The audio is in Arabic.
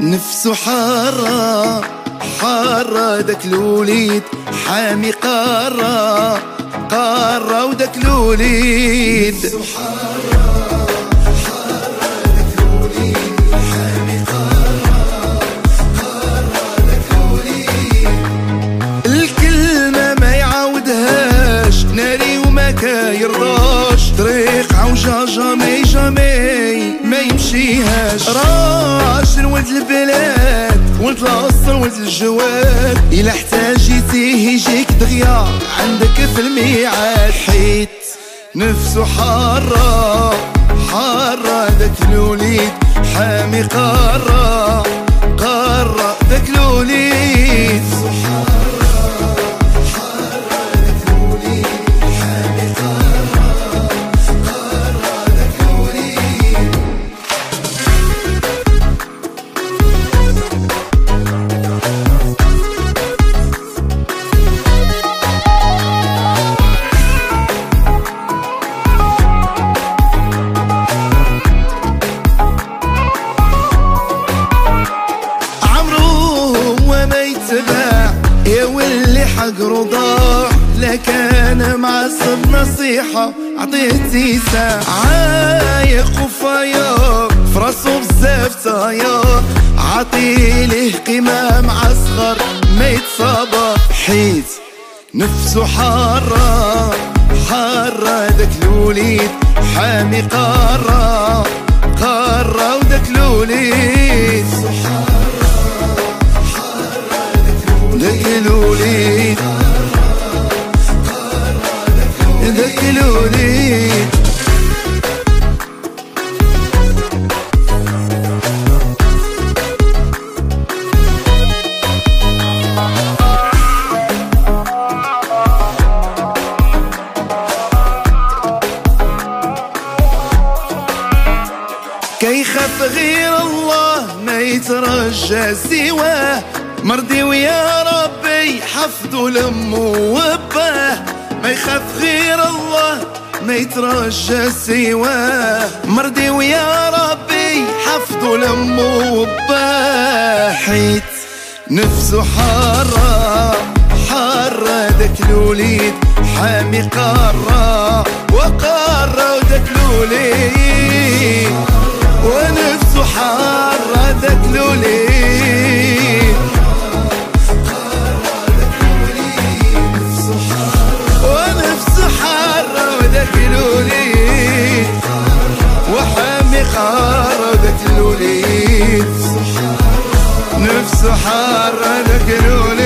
نفسه حارة حارة داك الوليد حامي قارة قارة وداك الوليد. نفسه حارة يرضاش طريق عوجة جامي جامي ما يمشيهاش. راجل ولد البلاد؟ ولد الاصل ولد الجواد إلا احتاجيتيه يجيك دغيا. عندك في الميعاد. حيت نفسه حارة. حارة داك الوليد حامي قارة. رضاع لك أنا معصب نصيحة عطيتي ساعة عايق وفايق فراسو بزاف تايق عطيليه قيمة معسخر ما يتصابر. حيت نفسه حارة حارة داك الوليد حامي قارة. كيخاف غير الله ما يترجى سواه؟ مرضي ويا ربي حفظه لامه وباه. ما يخاف غير الله ما يترجى سواه. مرضي ويا ربي حفظه لامه وباه. حيت نفسه حارة حارة داك الوليد حامي قارة. الوليد نفسه داك الوليد